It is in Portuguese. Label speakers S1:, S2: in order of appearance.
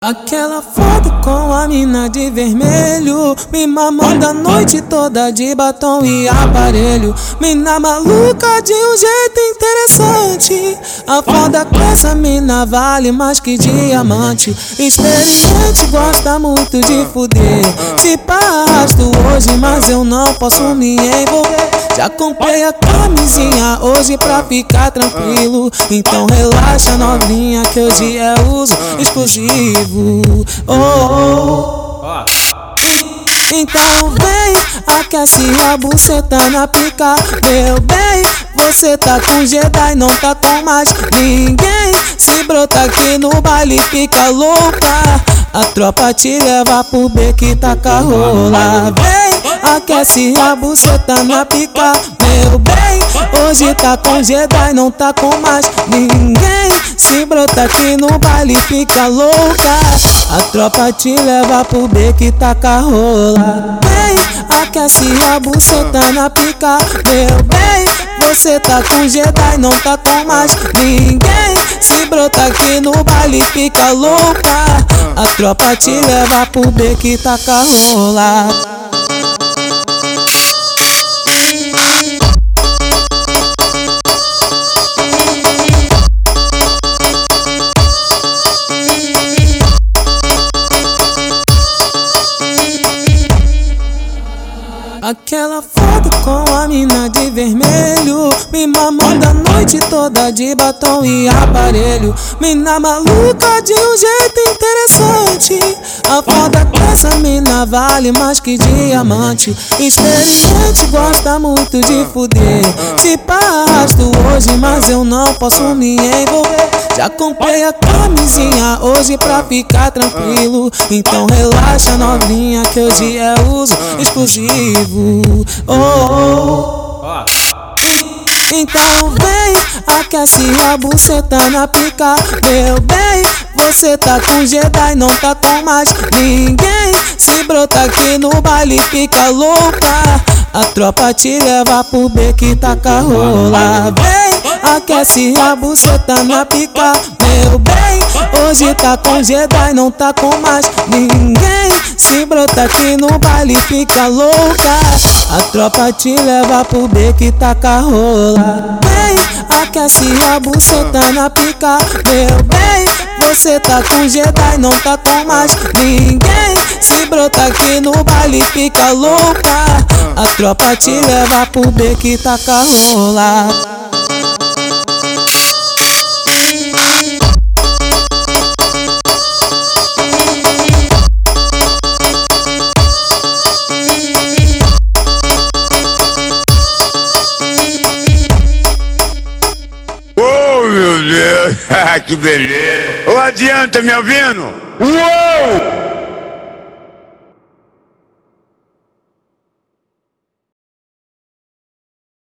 S1: Aquela foto com a mina de vermelho Me mamando a noite toda de batom e aparelho. Mina maluca de um jeito interessante. A foda com essa mina vale mais que diamante. Experiente gosta muito de fuder. Te arrasto hoje mas eu não posso me envolver Já comprei a camisinha hoje pra ficar tranquilo. Então relaxa novinha que hoje é uso exclusivo. Oh, oh, oh. Então vem, aquece a buceta na pica. Meu bem, você tá com Jedi, não tá com mais ninguém. Se brota aqui no baile fica louca A tropa te leva pro beco e taca rola. Vem, aquece a buceta na pica. Meu bem, hoje tá com Jedi, não tá com mais ninguém. Se brota aqui no baile fica louca. A tropa te leva pro beco e taca rola. Vem, aquece a buceta na pica. Meu bem, você tá com Jedi, não tá com mais. Ninguém Se brota aqui no baile fica louca. A tropa te leva pro beco e taca rola Aquela foto com a mina de vermelho. Me mamando a noite toda de batom e aparelho. Mina maluca de um jeito interessante. A foda com essa mina vale mais que diamante. Experiente gosta muito de fuder. Te arrasto hoje mas eu não posso me envolver. Já comprei a camisinha hoje pra ficar tranquilo. Então relaxa novinha que hoje é uso exclusivo. Oh, oh, oh. Então vem, aquece a buceta na pica. Meu bem, você tá com Jedi, não tá com mais ninguém. Se brota aqui no baile fica louca A tropa te leva pro beco e taca rola. Vem, aquece a buceta na pica. Meu bem, hoje tá com Jedi, não tá com mais ninguém. Se brota aqui no baile fica louca. A tropa te leva pro beco e taca rola. Vem, aquece a buceta na pica. Meu bem, você tá com Jedi, não tá com mais ninguém. Se brota aqui no baile fica louca A tropa te leva pro beco e taca rola
S2: meu Deus, que beleza. Ô, adianta, me ouvindo? Uou!